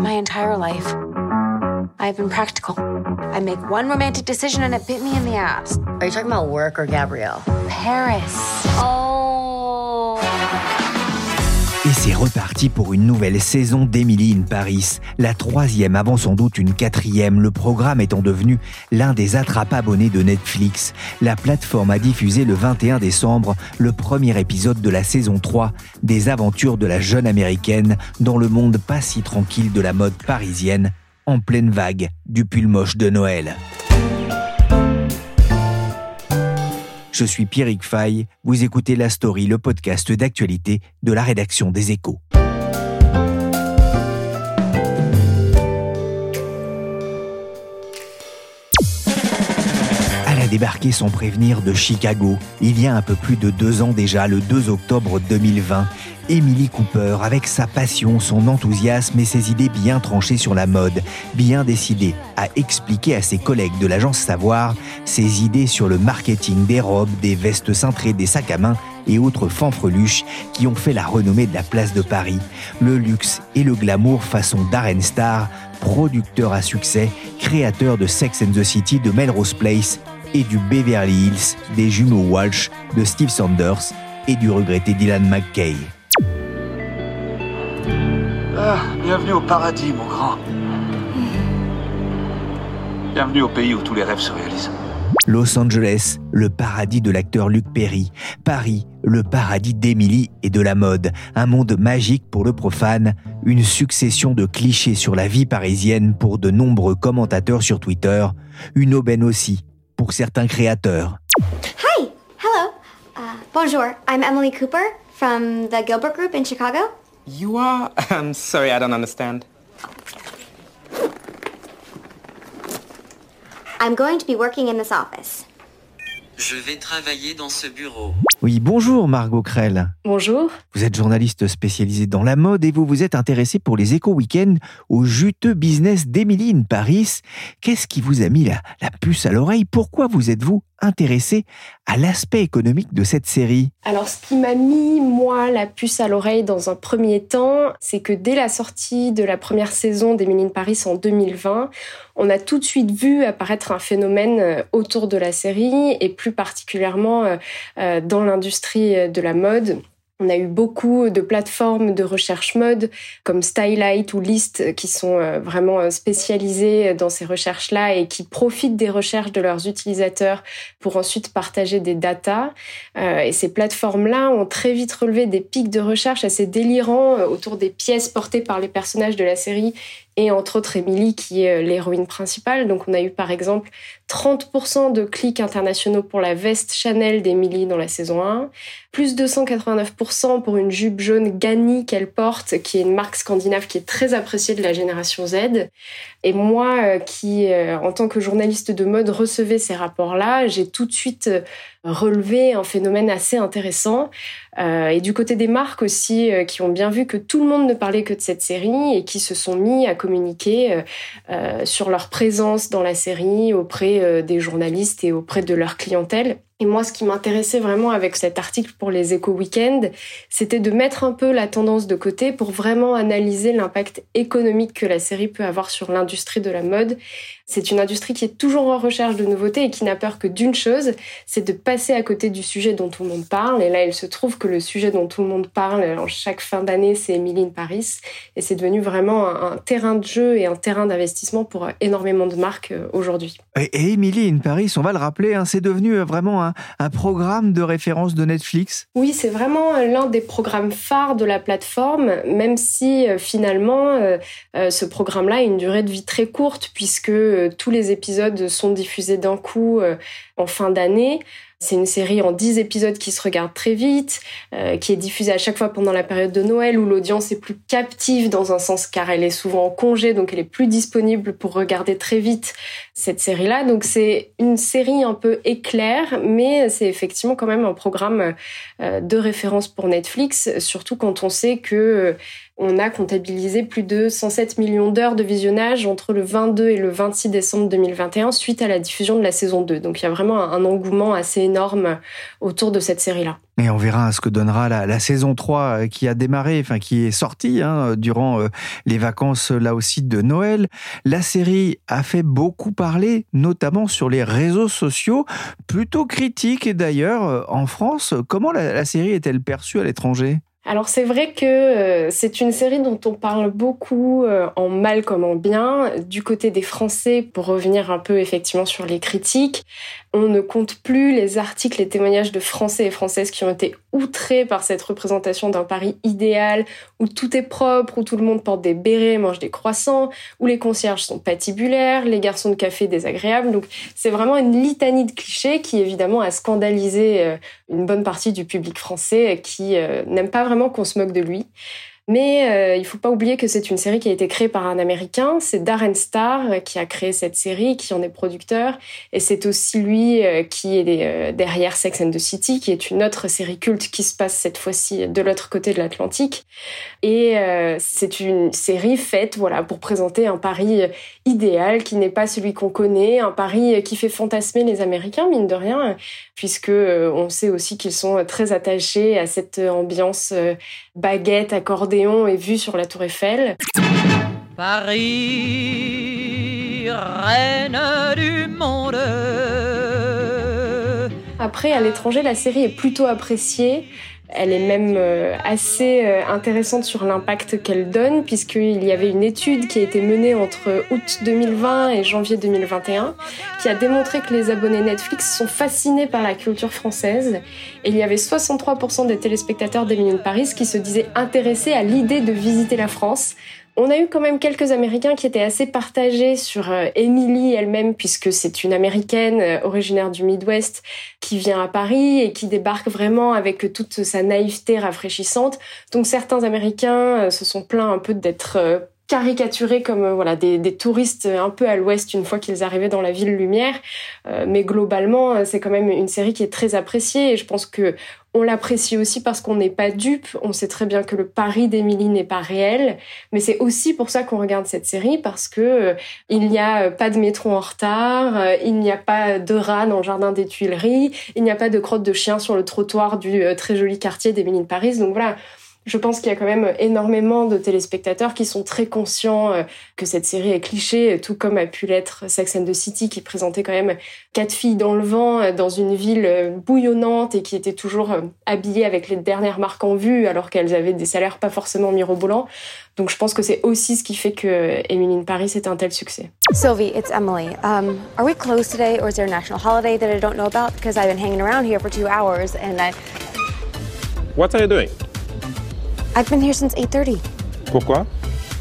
My entire life, I've been practical. I make one romantic decision and it bit me in the ass. Are you talking about work or Gabrielle? Paris. Oh. Et c'est reparti pour une nouvelle saison d'Emily in Paris, la troisième avant sans doute une quatrième, le programme étant devenu l'un des attrape-abonnés de Netflix. La plateforme a diffusé le 21 décembre le premier épisode de la saison 3 des aventures de la jeune américaine dans le monde pas si tranquille de la mode parisienne, en pleine vague du pull moche de Noël. Je suis Pierrick Fay, vous écoutez La Story, le podcast d'actualité de la rédaction des Échos. Débarqué sans prévenir de Chicago, il y a un peu plus de deux ans déjà, le 2 octobre 2020. Emily Cooper, avec sa passion, son enthousiasme et ses idées bien tranchées sur la mode, bien décidée à expliquer à ses collègues de l'agence Savoir ses idées sur le marketing des robes, des vestes cintrées, des sacs à main et autres fanfreluches qui ont fait la renommée de la place de Paris, le luxe et le glamour façon Darren Star, producteur à succès, créateur de Sex and the City de Melrose Place et du Beverly Hills, des jumeaux Walsh, de Steve Sanders et du regretté Dylan McKay. Ah, bienvenue au paradis, mon grand. Bienvenue au pays où tous les rêves se réalisent. Los Angeles, le paradis de l'acteur Luc Perry. Paris, le paradis d'Emily et de la mode. Un monde magique pour le profane. Une succession de clichés sur la vie parisienne pour de nombreux commentateurs sur Twitter. Une aubaine aussi pour certains créateurs. Hi, hello. Uh, bonjour, I'm Emily Cooper from the Gilbert Group in Chicago. You are? I'm sorry, I don't understand. I'm going to be working in this office. Je vais travailler dans ce bureau. Oui, bonjour Margot Krell. Bonjour. Vous êtes journaliste spécialisée dans la mode et vous vous êtes intéressée pour les éco-weekends au juteux business d'Emily in Paris. Qu'est-ce qui vous a mis la, la puce à l'oreille? Pourquoi vous êtes-vous intéressé à l'aspect économique de cette série. Alors, ce qui m'a mis, moi, la puce à l'oreille dans un premier temps, c'est que dès la sortie de la première saison d'Emily in Paris en 2020, on a tout de suite vu apparaître un phénomène euh, autour de la série et plus particulièrement euh, euh, dans l'industrie de la mode on a eu beaucoup de plateformes de recherche mode comme Stylight ou List qui sont euh, vraiment euh, spécialisées dans ces recherches-là et qui profitent des recherches de leurs utilisateurs pour ensuite partager des datas. Euh, et ces plateformes-là ont très vite relevé des pics de recherche assez délirants autour des pièces portées par les personnages de la série et entre autres Emily qui est l'héroïne principale. Donc on a eu par exemple 30% de clics internationaux pour la veste Chanel d'Emily dans la saison 1, plus 289% pour une jupe jaune Ganni qu'elle porte, qui est une marque scandinave qui est très appréciée de la génération Z. Et moi, euh, qui euh, en tant que journaliste de mode recevais ces rapports-là, j'ai tout de suite euh, relevé un phénomène assez intéressant. et du côté des marques aussi, qui ont bien vu que tout le monde ne parlait que de cette série et qui se sont mis à communiquer sur leur présence dans la série auprès des journalistes et auprès de leur clientèle. Et moi, ce qui m'intéressait vraiment avec cet article pour les éco weekends c'était de mettre un peu la tendance de côté pour vraiment analyser l'impact économique que la série peut avoir sur l'industrie de la mode. C'est une industrie qui est toujours en recherche de nouveautés et qui n'a peur que d'une chose, c'est de passer à côté du sujet dont tout le monde parle. Et là, il se trouve que le sujet dont tout le monde parle en chaque fin d'année, c'est Emily in Paris. Et c'est devenu vraiment un, terrain de jeu et un terrain d'investissement pour énormément de marques euh, aujourd'hui. Et, Emily in Paris, on va le rappeler, hein, c'est devenu euh, vraiment un, un programme de référence de Netflix? Oui, c'est vraiment euh, l'un des programmes phares de la plateforme, même si finalement ce programme-là a une durée de vie très courte puisque tous les épisodes sont diffusés d'un coup en fin d'année. C'est une série en 10 épisodes qui se regarde très vite, euh, qui est diffusée à chaque fois pendant la période de Noël où l'audience est plus captive dans un sens car elle est souvent en congé, donc elle est plus disponible pour regarder très vite cette série-là. Donc c'est une série un peu éclair, mais c'est effectivement quand même un programme euh, de référence pour Netflix, surtout quand on sait que on a comptabilisé plus de 107 millions d'heures de visionnage entre le 22 et le 26 décembre 2021 suite à la diffusion de la saison 2. Donc il y a vraiment un engouement assez énorme autour de cette série-là. Et on verra ce que donnera la, saison 3 euh, qui a démarré, enfin qui est sortie hein, durant euh, les vacances là aussi de Noël. La série a fait beaucoup parler, notamment sur les réseaux sociaux, plutôt critiques d'ailleurs euh, en France. Comment la série est-elle perçue à l'étranger? Alors c'est vrai que euh, c'est une série dont on parle beaucoup euh, en mal comme en bien. Du côté des Français, pour revenir un peu effectivement sur les critiques, on ne compte plus les articles, les témoignages de Français et Françaises qui ont été outrés par cette représentation d'un Paris idéal où tout est propre, où tout le monde porte des bérets, mange des croissants, où les concierges sont patibulaires, les garçons de café désagréables. Donc c'est vraiment une litanie de clichés qui évidemment a scandalisé euh, une bonne partie du public français qui n'aime pas vraiment qu'on se moque de lui. Mais euh, il faut pas oublier que c'est une série qui a été créée par un Américain. C'est Darren Star qui a créé cette série, qui en est producteur. Et c'est aussi lui euh, qui est euh, derrière Sex and the City, qui est une autre série culte qui se passe cette fois-ci de l'autre côté de l'Atlantique. Et c'est une série faite voilà, pour présenter un Paris idéal qui n'est pas celui qu'on connaît, un Paris qui fait fantasmer les Américains, mine de rien, puisque on sait aussi qu'ils sont très attachés à cette ambiance baguette, accordéon et vue sur la tour Eiffel. Paris, reine du monde. Après, à l'étranger, la série est plutôt appréciée. Elle est même euh, assez euh, intéressante sur l'impact qu'elle donne, puisqu'il y avait une étude qui a été menée entre août 2020 et janvier 2021, qui a démontré que les abonnés Netflix sont fascinés par la culture française. Et il y avait 63% des téléspectateurs d'Emily Paris qui se disaient intéressés à l'idée de visiter la France, on a eu quand même quelques Américains qui étaient assez partagés sur euh, Emily elle-même, puisque c'est une Américaine euh, originaire du Midwest qui vient à Paris et qui débarque vraiment avec toute sa naïveté rafraîchissante. Donc certains Américains euh, se sont plaints un peu d'être caricaturés comme voilà des, des, touristes un peu à l'ouest une fois qu'ils arrivaient dans la ville lumière mais globalement c'est quand même une série qui est très appréciée et je pense que on l'apprécie aussi parce qu'on n'est pas dupe. On sait très bien que le pari d'Émilie n'est pas réel, mais c'est aussi pour ça qu'on regarde cette série parce que euh, il n'y a euh, pas de métro en retard, euh, il n'y a pas de rats dans le jardin des Tuileries, il n'y a pas de crotte de chien sur le trottoir du très joli quartier d'Émilie de Paris. Donc voilà, je pense qu'il y a quand même énormément de téléspectateurs qui sont très conscients euh, que cette série est cliché, tout comme a pu l'être Sex and the City, qui présentait quand même quatre filles dans le vent, euh, dans une ville euh, bouillonnante et qui étaient toujours habillées avec les dernières marques en vue, alors qu'elles avaient des salaires pas forcément mirobolants. Donc je pense que c'est aussi ce qui fait que Emily in Paris est un tel succès. Sylvie, it's Emily. Um, are we closed today or is there a national holiday that I don't know about? Because I've been hanging around here for two hours and I... What are you doing? I've been here since 8:30. Pourquoi?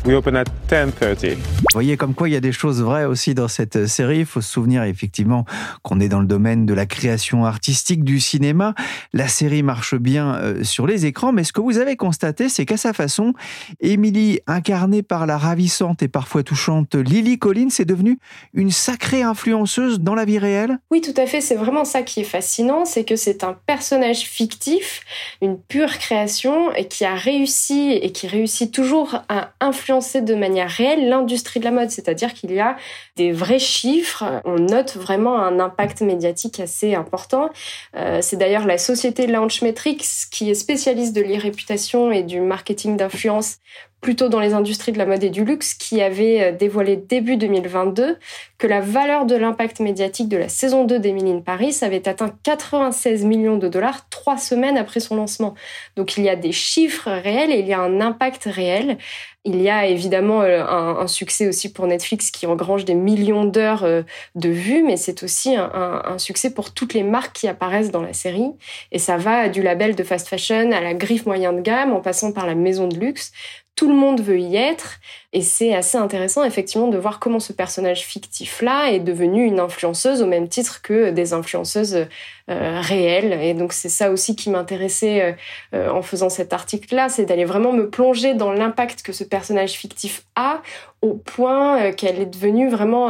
We open at 10:30. Vous voyez comme quoi il y a des choses vraies aussi dans cette série. Il faut se souvenir effectivement qu'on est dans le domaine de la création artistique du cinéma. La série marche bien euh, sur les écrans, mais ce que vous avez constaté, c'est qu'à sa façon, Emily, incarnée par la ravissante et parfois touchante Lily Collins, est devenue une sacrée influenceuse dans la vie réelle. Oui, tout à fait. C'est vraiment ça qui est fascinant, c'est que c'est un personnage fictif, une pure création et qui a réussi et qui réussit toujours à influencer de manière réelle l'industrie de la mode, c'est-à-dire qu'il y a des vrais chiffres, on note vraiment un impact médiatique assez important. Euh, c'est d'ailleurs la société Launchmetrics qui est spécialiste de l'irréputation et du marketing d'influence plutôt dans les industries de la mode et du luxe, qui avait euh, dévoilé début 2022 que la valeur de l'impact médiatique de la saison 2 d'Emily in Paris avait atteint 96 millions de dollars trois semaines après son lancement. Donc il y a des chiffres réels et il y a un impact réel. Il y a évidemment euh, un, succès aussi pour Netflix qui engrange des millions d'heures euh, de vues, mais c'est aussi un, succès pour toutes les marques qui apparaissent dans la série. Et ça va du label de fast fashion à la griffe moyen de gamme en passant par la maison de luxe tout le monde veut y être. Et c'est assez intéressant, effectivement, de voir comment ce personnage fictif-là est devenu une influenceuse au même titre que des influenceuses euh, réelles. Et donc, c'est ça aussi qui m'intéressait euh, euh, en faisant cet article-là, c'est d'aller vraiment me plonger dans l'impact que ce personnage fictif a au point qu'elle est devenue vraiment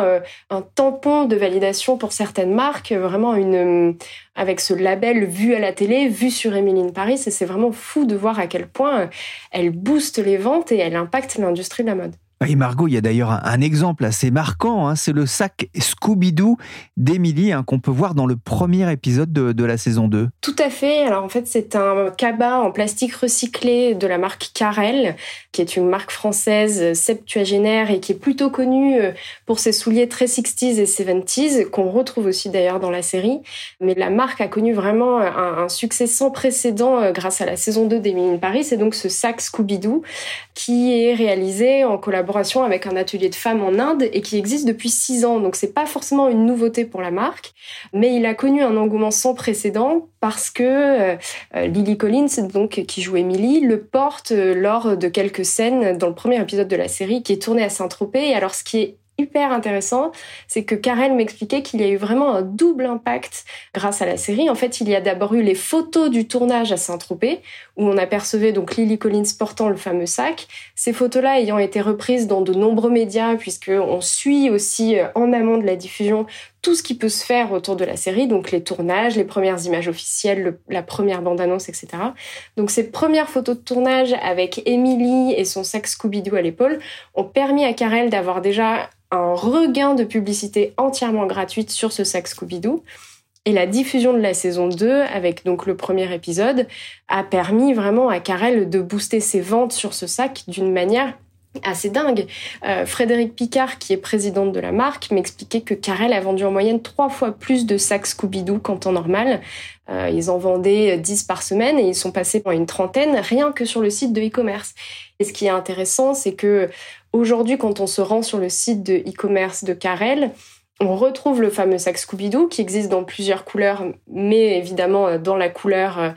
un tampon de validation pour certaines marques, vraiment une avec ce label vu à la télé, vu sur Emily Paris, et c'est vraiment fou de voir à quel point elle booste les ventes et elle impacte l'industrie de la mode. Et Margot, il y a d'ailleurs un, exemple assez marquant, hein, c'est le sac Scooby-Doo d'Emily hein, qu'on peut voir dans le premier épisode de, la saison 2. Tout à fait, alors en fait c'est un cabas en plastique recyclé de la marque Carel, qui est une marque française septuagénaire et qui est plutôt connue euh, pour ses souliers très 60s et 70s, qu'on retrouve aussi d'ailleurs dans la série. Mais la marque a connu vraiment un, succès sans précédent euh, grâce à la saison 2 d'Emily Paris, c'est donc ce sac Scooby-Doo qui est réalisé en collaboration avec un atelier de femmes en Inde et qui existe depuis six ans. Donc c'est pas forcément une nouveauté pour la marque, mais il a connu un engouement sans précédent parce que euh, Lily Collins, donc qui joue Emily, le porte euh, lors de quelques scènes dans le premier épisode de la série qui est tourné à Saint-Tropez. Et alors ce qui est hyper intéressant, c'est que Karel m'expliquait qu'il y a eu vraiment un double impact grâce à la série. En fait, il y a d'abord eu les photos du tournage à Saint-Tropez, où on apercevait donc Lily Collins portant le fameux sac. Ces photos-là ayant été reprises dans de nombreux médias, puisqu'on suit aussi euh, en amont de la diffusion tout ce qui peut se faire autour de la série, donc les tournages, les premières images officielles, la première bande-annonce, etc. Donc ces premières photos de tournage avec Emily et son sac Scooby-Doo à l'épaule ont permis à Karel d'avoir déjà un regain de publicité entièrement gratuite sur ce sac Scooby-Doo. Et la diffusion de la saison 2, avec donc le premier épisode, a permis vraiment à Karel de booster ses ventes sur ce sac d'une manière assez dingue. Euh, Frédéric Picard, qui est présidente de la marque, m'expliquait que Carrel a vendu en moyenne trois fois plus de sacs Scooby-Doo qu'en temps normal. Euh, ils en vendaient 10 par semaine et ils sont passés pour une trentaine rien que sur le site de e-commerce. Et ce qui est intéressant, c'est que aujourd'hui, quand on se rend sur le site de e-commerce de Carrel, on retrouve le fameux sac Scooby-Doo qui existe dans plusieurs couleurs, mais évidemment euh, dans la couleur euh,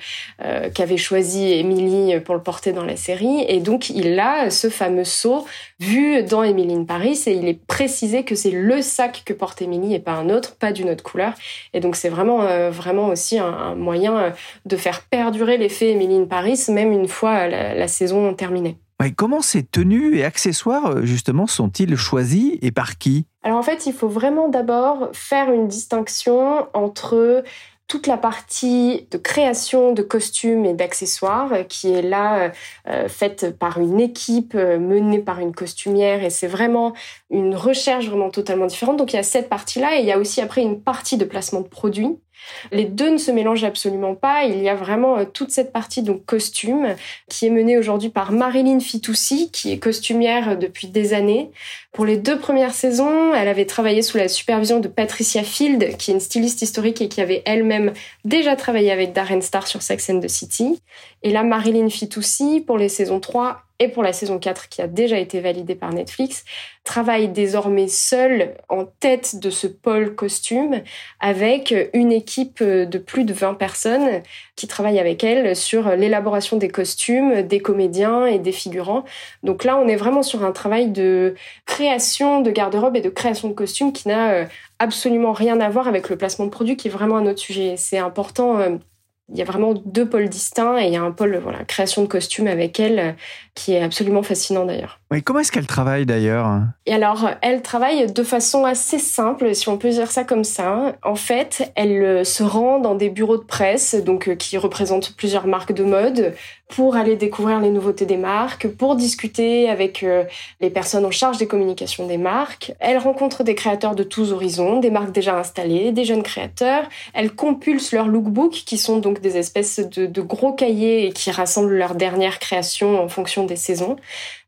euh, qu'avait choisi Emily pour le porter dans la série. Et donc il a ce fameux seau vu dans Emily in Paris et il est précisé que c'est le sac que porte Emily et pas un autre, pas d'une autre couleur. Et donc c'est vraiment vraiment aussi un, moyen de faire perdurer l'effet Emily in Paris même une fois la, la saison terminée. comment ces tenues et accessoires justement sont-ils choisis et par qui? Alors en fait, il faut vraiment d'abord faire une distinction entre toute la partie de création de costumes et d'accessoires qui est là euh, faite par une équipe euh, menée par une costumière et c'est vraiment une recherche vraiment totalement différente. Donc il y a cette partie-là et il y a aussi après une partie de placement de produits les deux ne se mélangent absolument pas. Il y a vraiment euh, toute cette partie donc costume qui est menée aujourd'hui par Marilyn Fitoussi, qui est costumière depuis des années. Pour les deux premières saisons, elle avait travaillé sous la supervision de Patricia Field, qui est une styliste historique et qui avait elle-même déjà travaillé avec Darren Star sur Sex and the City. Et là, Marilyn Fitoussi, pour les saisons 3 et pour la saison 4 qui a déjà été validée par Netflix, travaille désormais seule en tête de ce pôle costume avec une équipe de plus de 20 personnes qui travaillent avec elle sur l'élaboration des costumes, des comédiens et des figurants. Donc là, on est vraiment sur un travail de création de garde-robe et de création de costumes qui n'a euh, absolument rien à voir avec le placement de produits qui est vraiment un autre sujet. C'est important euh, Il y a vraiment deux pôles distincts et il y a un pôle voilà, création de costumes avec elle qui est absolument fascinant d'ailleurs. Oui, comment est-ce qu'elle travaille d'ailleurs? Et alors, elle travaille de façon assez simple, si on peut dire ça comme ça. En fait, elle se rend dans des bureaux de presse, donc qui représentent plusieurs marques de mode, pour aller découvrir les nouveautés des marques, pour discuter avec les personnes en charge des communications des marques. Elle rencontre des créateurs de tous horizons, des marques déjà installées, des jeunes créateurs. Elle compulse leurs lookbooks, qui sont donc des espèces de, de gros cahiers et qui rassemblent leurs dernières créations en fonction des saisons.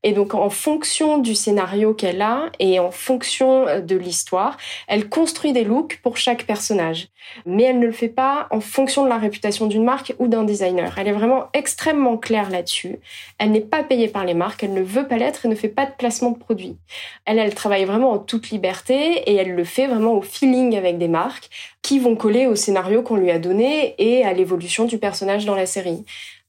Et donc, en fonction du scénario qu'elle a et en fonction euh, de l'histoire, elle construit des looks pour chaque personnage. Mais elle ne le fait pas en fonction de la réputation d'une marque ou d'un designer. Elle est vraiment extrêmement claire là-dessus. Elle n'est pas payée par les marques, elle ne veut pas l'être et ne fait pas de placement de produits. Elle, elle travaille vraiment en toute liberté et elle le fait vraiment au feeling avec des marques qui vont coller au scénario qu'on lui a donné et à l'évolution du personnage dans la série.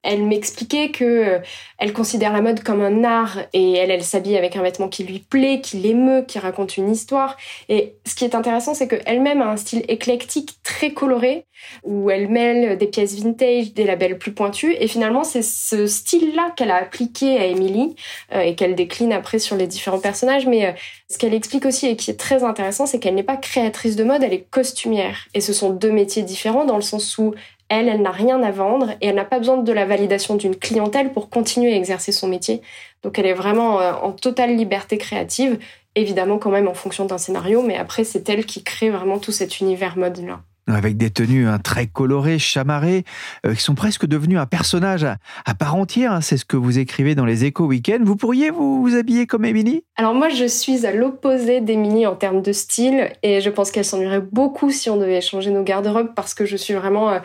Elle m'expliquait que euh, elle considère la mode comme un art et elle, elle s'habille avec un vêtement qui lui plaît, qui l'émeut, qui raconte une histoire. Et ce qui est intéressant, c'est qu'elle-même a un style éclectique très coloré où elle mêle des pièces vintage, des labels plus pointus. Et finalement, c'est ce style-là qu'elle a appliqué à Emily euh, et qu'elle décline après sur les différents personnages. Mais euh, ce qu'elle explique aussi et qui est très intéressant, c'est qu'elle n'est pas créatrice de mode, elle est costumière. Et ce sont deux métiers différents dans le sens où elle, elle n'a rien à vendre et elle n'a pas besoin de la validation d'une clientèle pour continuer à exercer son métier. Donc elle est vraiment euh, en totale liberté créative, évidemment quand même en fonction d'un scénario, mais après c'est elle qui crée vraiment tout cet univers mode-là avec des tenues hein, très colorées, chamarrées, euh, qui sont presque devenues un personnage à, part entière. Hein. c'est ce que vous écrivez dans les Échos Week-end. Vous pourriez vous, habiller comme Émilie? Alors moi, je suis à l'opposé d'Émilie en termes de style, et je pense qu'elle s'ennuierait beaucoup si on devait changer nos garde-robes, parce que je suis vraiment euh,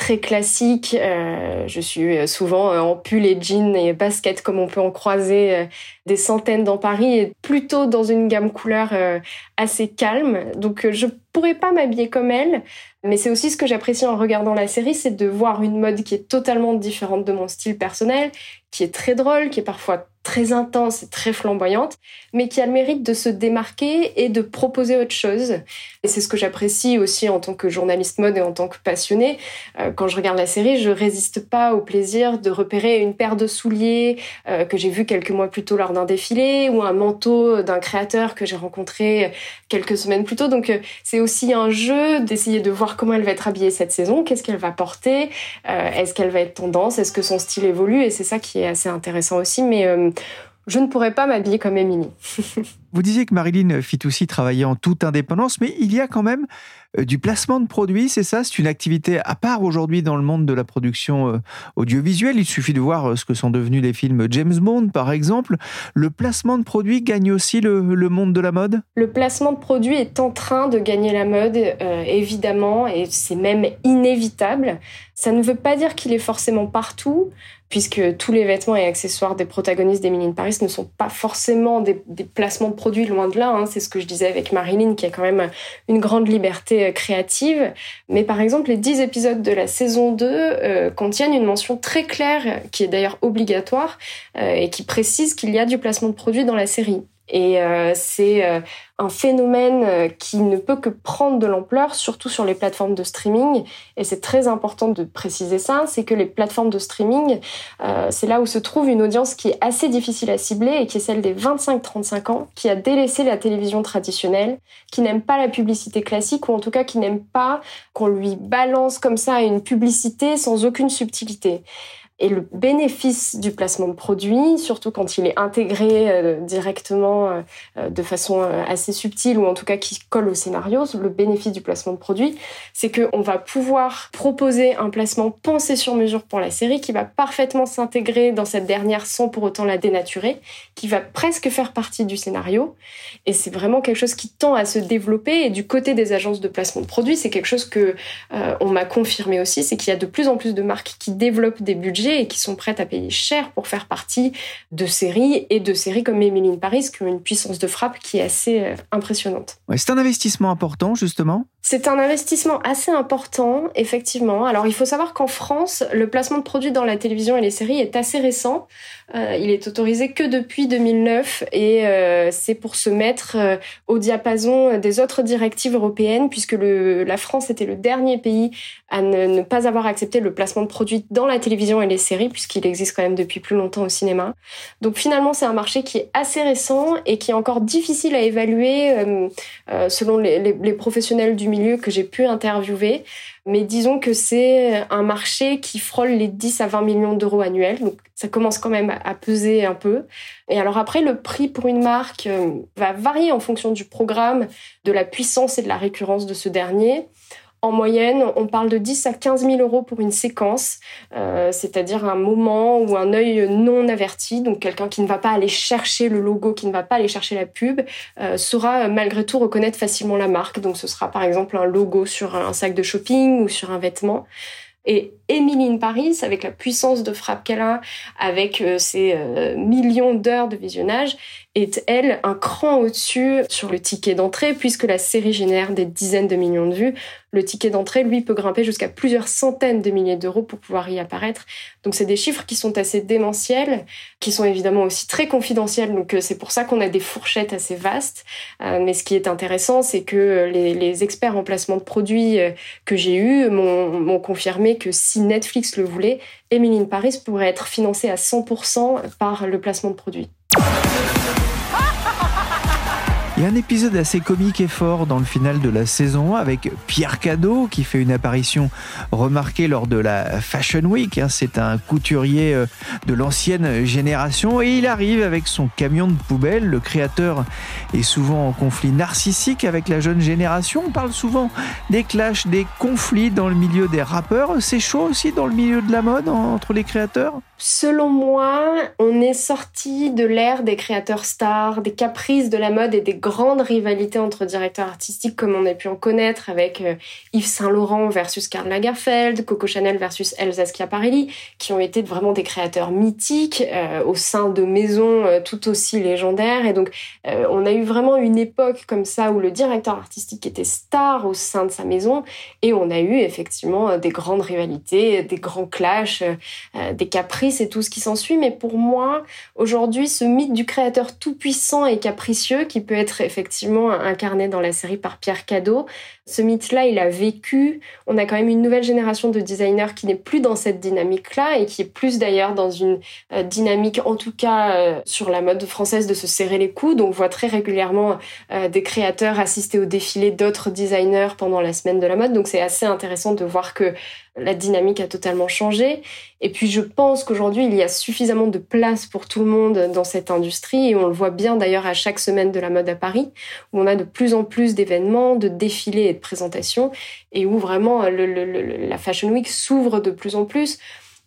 très classique. Euh, je suis souvent en pull et jean et basket comme on peut en croiser euh, des centaines dans Paris et plutôt dans une gamme couleur euh, assez calme. Donc je pourrais pas m'habiller comme elle, mais c'est aussi ce que j'apprécie en regardant la série, c'est de voir une mode qui est totalement différente de mon style personnel, qui est très drôle, qui est parfois très intense et très flamboyante, mais qui a le mérite de se démarquer et de proposer autre chose. Et c'est ce que j'apprécie aussi en tant que journaliste mode et en tant que passionnée. Euh, quand je regarde la série, je résiste pas au plaisir de repérer une paire de souliers euh, que j'ai vu quelques mois plus tôt lors d'un défilé ou un manteau d'un créateur que j'ai rencontré quelques semaines plus tôt. Donc euh, c'est aussi un jeu d'essayer de voir comment elle va être habillée cette saison, qu'est-ce qu'elle va porter, est-ce qu'elle va être tendance, est-ce que son style évolue et c'est ça qui est assez intéressant aussi. Mais je ne pourrais pas m'habiller comme Émilie. Vous disiez que Marilyn Fitoussi travaillait en toute indépendance, mais il y a quand même euh, du placement de produits, c'est ça? C'est une activité à part aujourd'hui dans le monde de la production euh, audiovisuelle. Il suffit de voir euh, ce que sont devenus les films James Bond, par exemple. Le placement de produits gagne aussi le, monde de la mode? Le placement de produits est en train de gagner la mode, évidemment, et c'est même inévitable. Ça ne veut pas dire qu'il est forcément partout, puisque tous les vêtements et accessoires des protagonistes d'Emily in Paris ne sont pas forcément des, placements loin de là. Hein. C'est ce que je disais avec Marilyn, qui a quand même une grande liberté euh, créative. Mais par exemple, les 10 épisodes de la saison 2 euh, contiennent une mention très claire, qui est d'ailleurs obligatoire, euh, et qui précise qu'il y a du placement de produits dans la série. Et euh, c'est euh, un phénomène euh, qui ne peut que prendre de l'ampleur, surtout sur les plateformes de streaming. Et c'est très important de préciser ça, c'est que les plateformes de streaming, c'est là où se trouve une audience qui est assez difficile à cibler et qui est celle des 25-35 ans, qui a délaissé la télévision traditionnelle, qui n'aime pas la publicité classique, ou en tout cas qui n'aime pas qu'on lui balance comme ça une publicité sans aucune subtilité. Et le bénéfice du placement de produit, surtout quand il est intégré euh, directement euh, euh, de façon assez subtile ou en tout cas qui colle au scénario, le bénéfice du placement de produit, c'est qu'on va pouvoir proposer un placement pensé sur mesure pour la série qui va parfaitement s'intégrer dans cette dernière sans pour autant la dénaturer, qui va presque faire partie du scénario. Et c'est vraiment quelque chose qui tend à se développer. Et du côté des agences de placement de produits, c'est quelque chose que on m'a confirmé aussi, c'est qu'il y a de plus en plus de marques qui développent des budgets et qui sont prêtes à payer cher pour faire partie de séries et de séries comme Emily Paris qui ont une puissance de frappe qui est assez euh, impressionnante. c'est un investissement important justement c'est un investissement assez important, effectivement. Alors, il faut savoir qu'en France, le placement de produits dans la télévision et les séries est assez récent. Euh, il est autorisé que depuis 2009 et euh, c'est pour se mettre euh, au diapason des autres directives européennes, puisque la France était le dernier pays à ne, pas avoir accepté le placement de produits dans la télévision et les séries, puisqu'il existe quand même depuis plus longtemps au cinéma. Donc finalement, c'est un marché qui est assez récent et qui est encore difficile à évaluer selon les, les professionnels du milieu que j'ai pu interviewer. Mais disons que c'est un marché qui frôle les 10 à 20 millions d'euros annuels. Donc ça commence quand même à peser un peu. Et alors après, le prix pour une marque euh, va varier en fonction du programme, de la puissance et de la récurrence de ce dernier. En moyenne, on parle de 10 à 15 000 euros pour une séquence, euh, c'est-à-dire un moment où un œil non averti, donc quelqu'un qui ne va pas aller chercher le logo, qui ne va pas aller chercher la pub, euh, saura malgré tout reconnaître facilement la marque. Donc ce sera par exemple un logo sur un sac de shopping ou sur un vêtement. Et Emily Paris, avec la puissance de frappe qu'elle a, avec euh, ses euh, millions d'heures de visionnage, est, elle, un cran au-dessus sur le ticket d'entrée, puisque la série génère des dizaines de millions de vues. Le ticket d'entrée, lui, peut grimper jusqu'à plusieurs centaines de milliers d'euros pour pouvoir y apparaître. Donc c'est des chiffres qui sont assez démentiels, qui sont évidemment aussi très confidentiels, donc euh, c'est pour ça qu'on a des fourchettes assez vastes. mais ce qui est intéressant, c'est que les, experts en placement de produits que j'ai eus m'ont confirmé que si Netflix le voulait, Emily Paris pourrait être financée à 100% par le placement de produits. Il un épisode assez comique et fort dans le final de la saison avec Pierre Cadeau qui fait une apparition remarquée lors de la Fashion Week. Hein. C'est un couturier euh, de l'ancienne génération et il arrive avec son camion de poubelle. Le créateur est souvent en conflit narcissique avec la jeune génération. On parle souvent des clashs, des conflits dans le milieu des rappeurs. C'est chaud aussi dans le milieu de la mode entre les créateurs? Selon moi, on est sorti de l'ère des créateurs stars, des caprices de la mode et des grandes rivalités entre directeurs artistiques comme on a pu en connaître avec euh, Yves Saint Laurent versus Karl Lagerfeld, Coco Chanel versus Elsa Schiaparelli, qui ont été vraiment des créateurs mythiques euh, au sein de maisons euh, tout aussi légendaires. Et donc, on a eu vraiment une époque comme ça où le directeur artistique était star au sein de sa maison et on a eu effectivement des grandes rivalités, des grands clashs, des caprices c'est tout ce qui s'ensuit. Mais pour moi, aujourd'hui, ce mythe du créateur tout-puissant et capricieux, qui peut être effectivement incarné dans la série par Pierre Cadeau, ce mythe-là, il a vécu. On a quand même une nouvelle génération de designers qui n'est plus dans cette dynamique-là et qui est plus d'ailleurs dans une euh, dynamique, en tout cas euh, sur la mode française, de se serrer les coudes. On voit très régulièrement euh, des créateurs assister au défilé d'autres designers pendant la semaine de la mode. Donc c'est assez intéressant de voir que la dynamique a totalement changé. Et puis je pense qu'aujourd'hui, il y a suffisamment de place pour tout le monde dans cette industrie. Et on le voit bien d'ailleurs à chaque semaine de la mode à Paris, où on a de plus en plus d'événements, de défilés de présentations, et où vraiment la Fashion Week s'ouvre de plus en plus.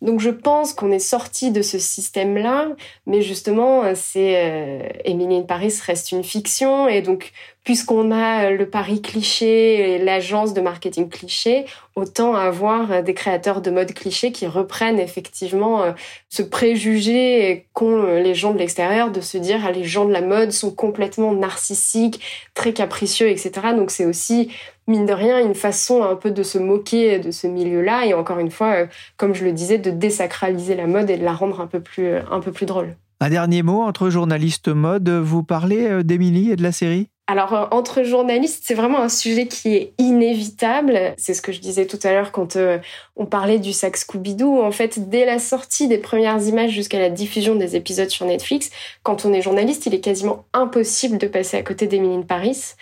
Donc je pense qu'on est sorti de ce système-là, mais justement, c'est euh, Emily in Paris reste une fiction et donc puisqu'on a le pari cliché et l'agence de marketing cliché, autant avoir des créateurs de mode cliché qui reprennent effectivement euh, ce préjugé qu'ont les gens de l'extérieur de se dire ah, les gens de la mode sont complètement narcissiques, très capricieux, etc. Donc c'est aussi mine de rien une façon un peu de se moquer de ce milieu-là et encore une fois, euh, comme je le disais, de désacraliser la mode et de la rendre un peu plus, un peu plus drôle. Un dernier mot entre journalistes mode, vous parlez euh, d'Émilie et de la série? Alors, euh, entre journalistes, c'est vraiment un sujet qui est inévitable. C'est ce que je disais tout à l'heure quand euh, on parlait du sac Scooby-Doo. En fait, dès la sortie des premières images jusqu'à la diffusion des épisodes sur Netflix, quand on est journaliste, il est quasiment impossible de passer à côté d'Emily Paris.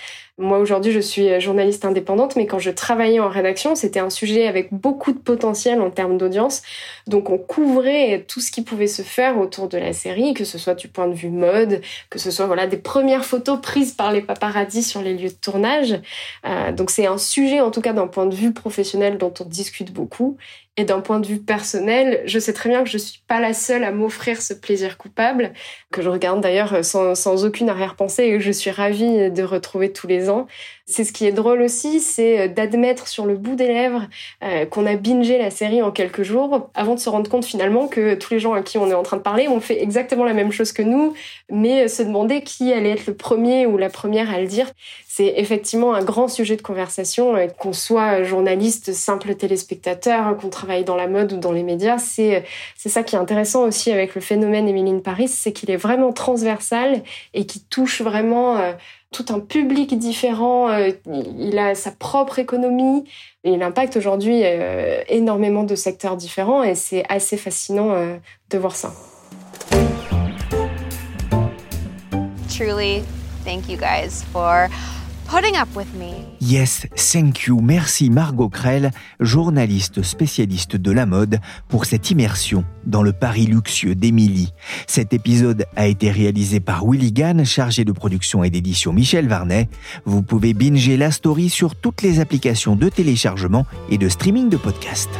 Moi, aujourd'hui, je suis journaliste indépendante, mais quand je travaillais en rédaction, c'était un sujet avec beaucoup de potentiel en termes d'audience. Donc, on couvrait tout ce qui pouvait se faire autour de la série, que ce soit du point de vue mode, que ce soit voilà des premières photos prises par les paradis sur les lieux de tournage. Euh, donc c'est un sujet, en tout cas d'un point de vue professionnel, dont on discute beaucoup. Et d'un point de vue personnel, je sais très bien que je suis pas la seule à m'offrir ce plaisir coupable, que je regarde d'ailleurs sans, sans aucune arrière-pensée et que je suis ravie de retrouver tous les ans. C'est ce qui est drôle aussi, c'est euh, d'admettre sur le bout des lèvres euh, qu'on a bingé la série en quelques jours, avant de se rendre compte finalement que tous les gens à qui on est en train de parler ont fait exactement la même chose que nous, mais se demander qui allait être le premier ou la première à le dire. C'est effectivement un grand sujet de conversation, euh, qu'on soit journaliste, simple téléspectateur, qu'on travaille dans la mode ou dans les médias. C'est c'est ça qui est intéressant aussi avec le phénomène Emily Paris, c'est qu'il est vraiment transversal et qui touche vraiment tout un public différent, euh, il a sa propre économie, et il impacte aujourd'hui euh, énormément de secteurs différents et c'est assez fascinant euh, de voir ça. Truly, thank you guys for putting. Yes, thank you. Merci Margot Krell, journaliste spécialiste de la mode, pour cette immersion dans le Paris luxueux d'Émilie. Cet épisode a été réalisé par Willy Gann, chargé de production et d'édition Michel Varnet. Vous pouvez binger la story sur toutes les applications de téléchargement et de streaming de podcasts.